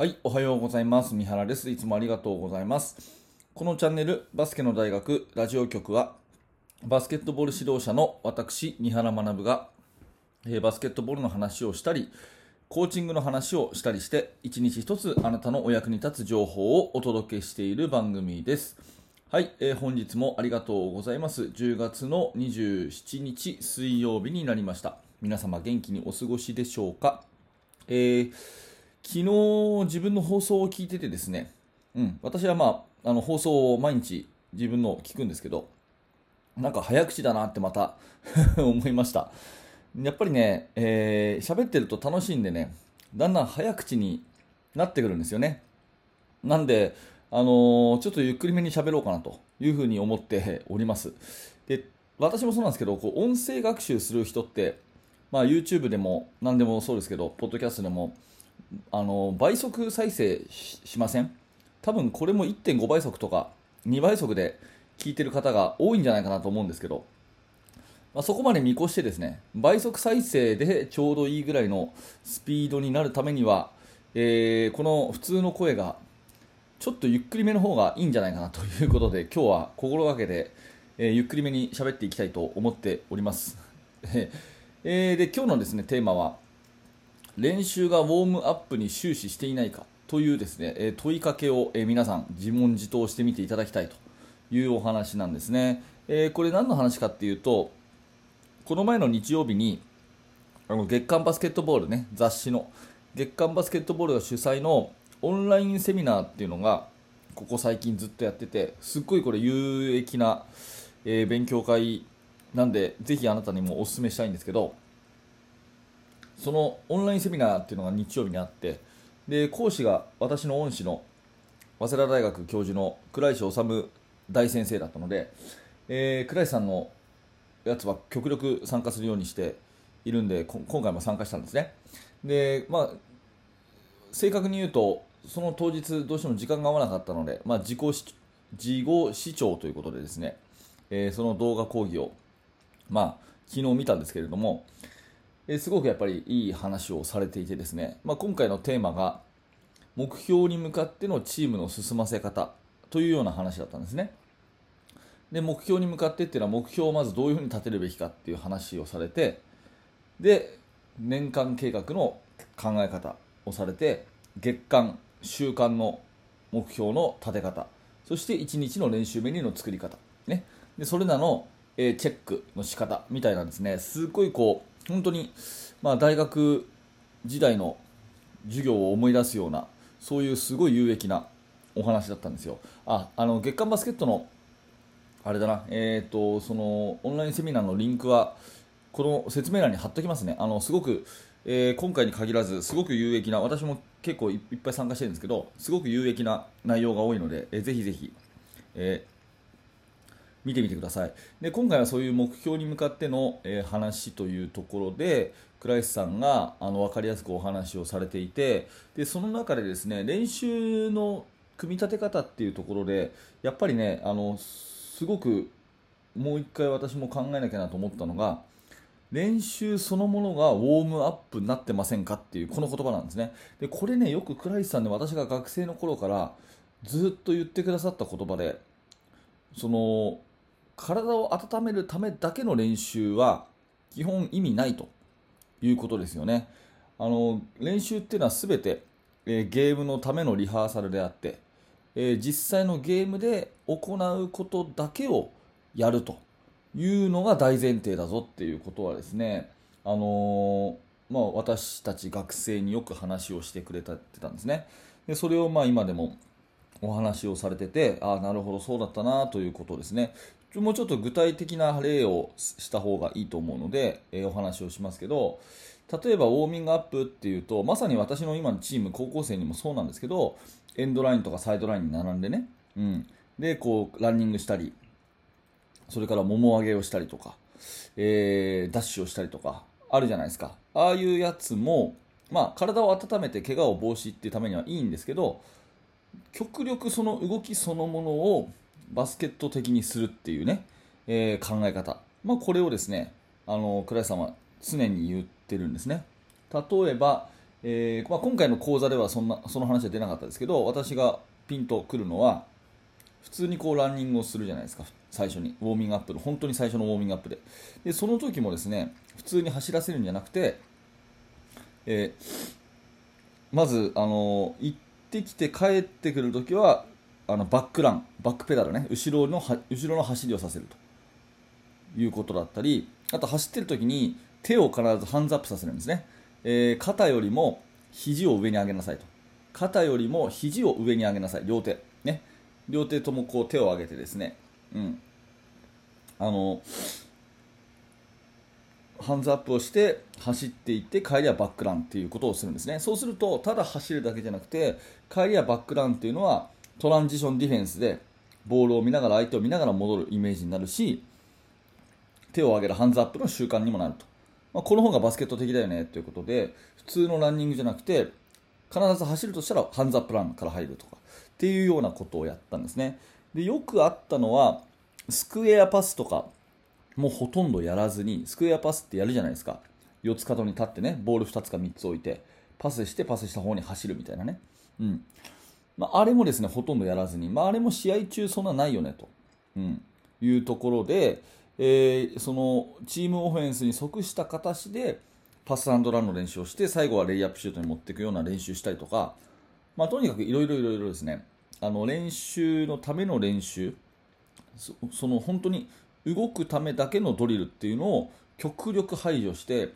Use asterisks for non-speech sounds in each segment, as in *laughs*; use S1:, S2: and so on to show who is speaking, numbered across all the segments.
S1: はい、おはようございます。三原です。いつもありがとうございます。このチャンネル、バスケの大学ラジオ局は、バスケットボール指導者の私、三原学が、えーバスケットボールの話をしたり、コーチングの話をしたりして、一日一つあなたのお役に立つ情報をお届けしている番組です。はい、えー本日もありがとうございます。10月の27日水曜日になりました。皆様元気にお過ごしでしょうか、えー昨日自分の放送を聞いててですね、うん、私はまあ、あの放送を毎日自分の聞くんですけど、なんか早口だなってまた *laughs* 思いました。やっぱりね、えー喋ってると楽しいんでね、だんだん早口になってくるんですよね。なんで、あのーちょっとゆっくりめに喋ろうかなというふうに思って *laughs* おります。で、私もそうなんですけど、こう音声学習する人って、まあ、YouTube でも何でもそうですけど、ポッドキャストでも、あの倍速再生しません？多分これも1.5倍速とか2倍速で聞いてる方が多いんじゃないかなと思うんですけど、まあ、そこまで見越してですね倍速再生でちょうどいいぐらいのスピードになるためには、えーこの普通の声がちょっとゆっくりめの方がいいんじゃないかなということで今日は心がけて、えーゆっくりめに喋っていきたいと思っております。*laughs* えーで今日のですねテーマは練習がウォームアップに終始していないかというですね、え問いかけを、え皆さん自問自答してみていただきたいというお話なんですね。えこれ何の話かっていうと、この前の日曜日にあの月刊バスケットボールね、雑誌の月刊バスケットボールが主催のオンラインセミナーっていうのがここ最近ずっとやってて、すっごいこれ有益な、え勉強会なんで、ぜひあなたにもお勧めしたいんですけど、そのオンラインセミナーっていうのが日曜日にあってで講師が私の恩師の早稲田大学教授の倉石治大先生だったので、えー倉石さんのやつは極力参加するようにしているんで今回も参加したんですね。で、まあ、正確に言うとその当日どうしても時間が合わなかったので、まあ、自己自己視聴ということでですね、えーその動画講義を、まあ、昨日見たんですけれども、えすごくやっぱりいい話をされていてですね、まあ、今回のテーマが目標に向かってのチームの進ませ方というような話だったんですね。で目標に向かってっていうのは目標をまずどういうふうに立てるべきかっていう話をされてで年間計画の考え方をされて月間週間の目標の立て方そして1日の練習メニューの作り方、ね、でそれらの、えチェックの仕方みたいなんですね。すっごいこう本当に、まあ、大学時代の授業を思い出すようなそういうすごい有益なお話だったんですよ。ああの月刊バスケットのあれだな、えー、とそのオンラインセミナーのリンクはこの説明欄に貼っておきますね、あのすごく、えー今回に限らず、すごく有益な、私も結構いっぱい参加してるんですけど、すごく有益な内容が多いので、えーぜひぜひ、え見てみてください。で今回はそういう目標に向かっての、えー話というところで倉石さんがあの分かりやすくお話をされていてでその中でですね練習の組み立て方っていうところでやっぱりねあのすごくもう一回私も考えなきゃなと思ったのが練習そのものがウォームアップになってませんかっていうこの言葉なんですね。でこれねよく倉石さんで私が学生の頃からずっと言ってくださった言葉でその体を温めるためだけの練習は基本意味ないということですよね。あの練習っていうのは全て、えーゲームのためのリハーサルであって、えー実際のゲームで行うことだけをやるというのが大前提だぞっていうことはですね、あのーまあ、私たち学生によく話をしてくれたってたんですね。でそれをまあ今でもお話をされてて、ああ、なるほど、そうだったなということですね。もうちょっと具体的な例をした方がいいと思うので、えーお話をしますけど、例えばウォーミングアップっていうと、まさに私の今のチーム、高校生にもそうなんですけど、エンドラインとかサイドラインに並んでね、うん、で、こう、ランニングしたり、それからもも上げをしたりとか、えーダッシュをしたりとか、あるじゃないですか。ああいうやつも、まあ、体を温めて怪我を防止っていうためにはいいんですけど、極力その動きそのものをバスケット的にするっていうね、えー考え方、まあ、これをですねあの倉石さんは常に言ってるんですね。例えば、えーまあ、今回の講座ではそんなその話は出なかったですけど私がピンとくるのは普通にこうランニングをするじゃないですか。最初に。ウォーミングアップの本当に最初のウォーミングアップで。でその時もですね普通に走らせるんじゃなくて、えー、まず、あの行ってきて帰ってくる時はあのバックランバックペダルね。後ろの後ろの走りをさせると。いうことだったりあと走ってる時に手を必ずハンズアップさせるんですね、えー、肩よりも肘を上に上げなさいと。肩よりも肘を上に上げなさい。両手。ね。両手ともこう手を上げてですね。うん。あのハンズアップをして走っていって帰りはバックランっていうことをするんですね。そうするとただ走るだけじゃなくて帰りはバックランっていうのはトランジションディフェンスでボールを見ながら相手を見ながら戻るイメージになるし手を上げるハンズアップの習慣にもなると、まあ、この方がバスケット的だよねということで普通のランニングじゃなくて必ず走るとしたらハンズアップランから入るとかっていうようなことをやったんですね。でよくあったのはスクエアパスとかもうほとんどやらずにスクエアパスってやるじゃないですか。4つ角に立ってねボール2つか3つ置いてパスしてパスした方に走るみたいなね、うん。まあ、あれもですねほとんどやらずに、まあ、あれも試合中そんなないよねと、うん、いうところで、えー、そのチームオフェンスに即した形でパスランの練習をして最後はレイアップシュートに持っていくような練習したりとか、まあ、とにかくいろいろいろいろですね。あの練習のための練習その本当に動くためだけのドリルっていうのを極力排除して、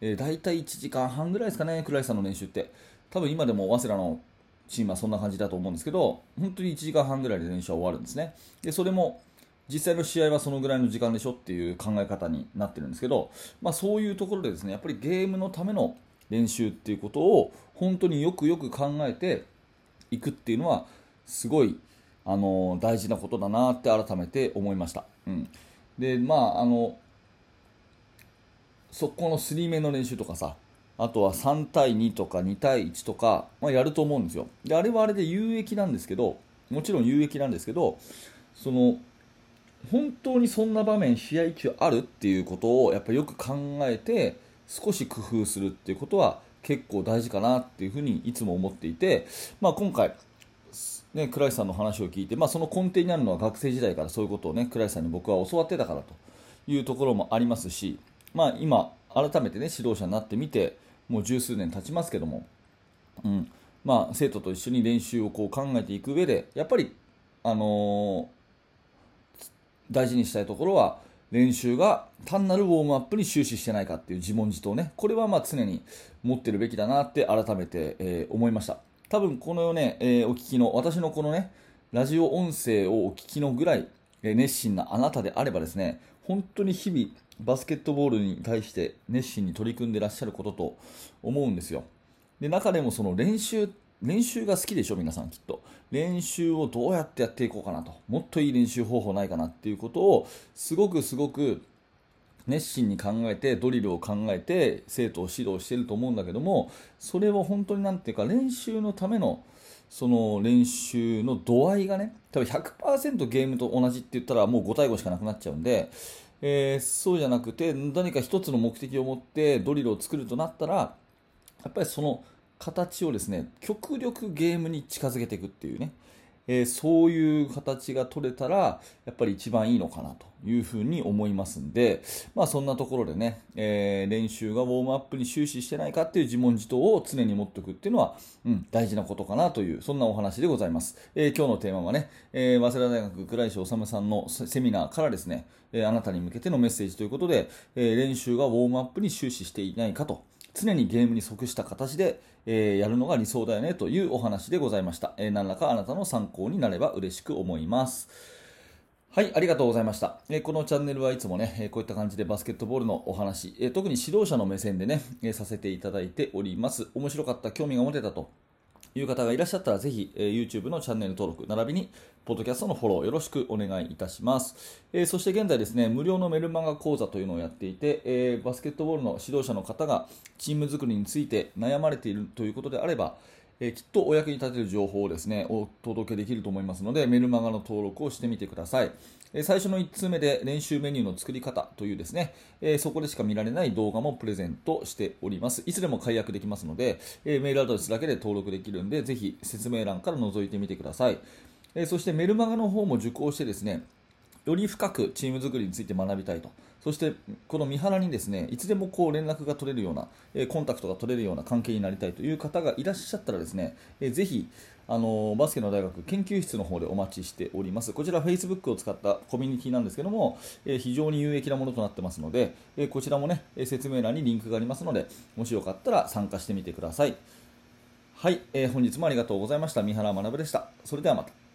S1: えー、大体1時間半ぐらいですかね、倉石さんの練習って。多分今でも早稲田のチームはそんな感じだと思うんですけど、本当に1時間半ぐらいで練習は終わるんですね。で、それも実際の試合はそのぐらいの時間でしょっていう考え方になってるんですけど、まあ、そういうところでですね、やっぱりゲームのための練習っていうことを本当によくよく考えていくっていうのはすごいあの大事なことだなって改めて思いました。うん、でまああのそこの3面の練習とかさあとは3対2とか2対1とか、まあ、やると思うんですよであれはあれで有益なんですけどもちろん有益なんですけどその本当にそんな場面試合中あるっていうことをやっぱよく考えて少し工夫するっていうことは結構大事かなっていうふうにいつも思っていて、まあ、今回ね、倉石さんの話を聞いて、まあ、その根底にあるのは学生時代からそういうことをね倉石さんに僕は教わってたからというところもありますし、まあ、今、改めてね指導者になってみてもう十数年経ちますけども、うんまあ、生徒と一緒に練習をこう考えていく上でやっぱり、あのー、大事にしたいところは練習が単なるウォームアップに終始してないかっていう自問自答ねこれはまあ常に持ってるべきだなって改めて、えー、思いました。多分このね、えー、お聞きの、私のこのね、ラジオ音声をお聞きのぐらい、え熱心なあなたであればですね、本当に日々バスケットボールに対して熱心に取り組んでらっしゃることと思うんですよ。で、中でもその練習、練習が好きでしょ、皆さんきっと。練習をどうやってやっていこうかなと。もっといい練習方法ないかなっていうことを、すごくすごく熱心に考えてドリルを考えて生徒を指導していると思うんだけどもそれを本当になんていうか練習のためのその練習の度合いがね多分100%ゲームと同じって言ったらもう5対5しかなくなっちゃうんで、えー、そうじゃなくて何か一つの目的を持ってドリルを作るとなったらやっぱりその形をですね極力ゲームに近づけていくっていうね。えー、そういう形が取れたらやっぱり一番いいのかなというふうに思いますんで、まあ、そんなところでね、えー、練習がウォームアップに終始してないかっていう自問自答を常に持っておくっていうのは、うん、大事なことかなというそんなお話でございます、えー、今日のテーマはね、え早稲田大学倉石修さんのセミナーからですね、えあなたに向けてのメッセージということで、え練習がウォームアップに終始していないかと。常にゲームに即した形で、えー、やるのが理想だよねというお話でございました、えー、何らかあなたの参考になれば嬉しく思いますはい、ありがとうございました。えー、このチャンネルはいつもね、えー、こういった感じでバスケットボールのお話、えー、特に指導者の目線でね、えさせていただいております。面白かった、興味が持てたという方がいらっしゃったら、ぜひ、えー、YouTube のチャンネル登録、並びに、ポッドキャストのフォローよろしくお願いいたします。えー、そして現在ですね、無料のメルマガ講座というのをやっていて、えー、バスケットボールの指導者の方がチーム作りについて悩まれているということであれば、え、きっとお役に立てる情報をですね、お届けできると思いますので、メルマガの登録をしてみてください。え、最初の1通目で練習メニューの作り方というですね、え、そこでしか見られない動画もプレゼントしております。いつでも解約できますので、えメールアドレスだけで登録できるんで、ぜひ説明欄から覗いてみてください。えそしてメルマガの方も受講してですね、より深くチーム作りについて学びたいと。そしてこの三原にですねいつでもこう連絡が取れるような、えコンタクトが取れるような関係になりたいという方がいらっしゃったらですね、えぜひあのバスケの大学研究室の方でお待ちしております。こちら Facebook を使ったコミュニティなんですけども、え非常に有益なものとなってますので、えこちらもね説明欄にリンクがありますので、もしよかったら参加してみてください。はい、えー、本日もありがとうございました。三原学でした。それではまた。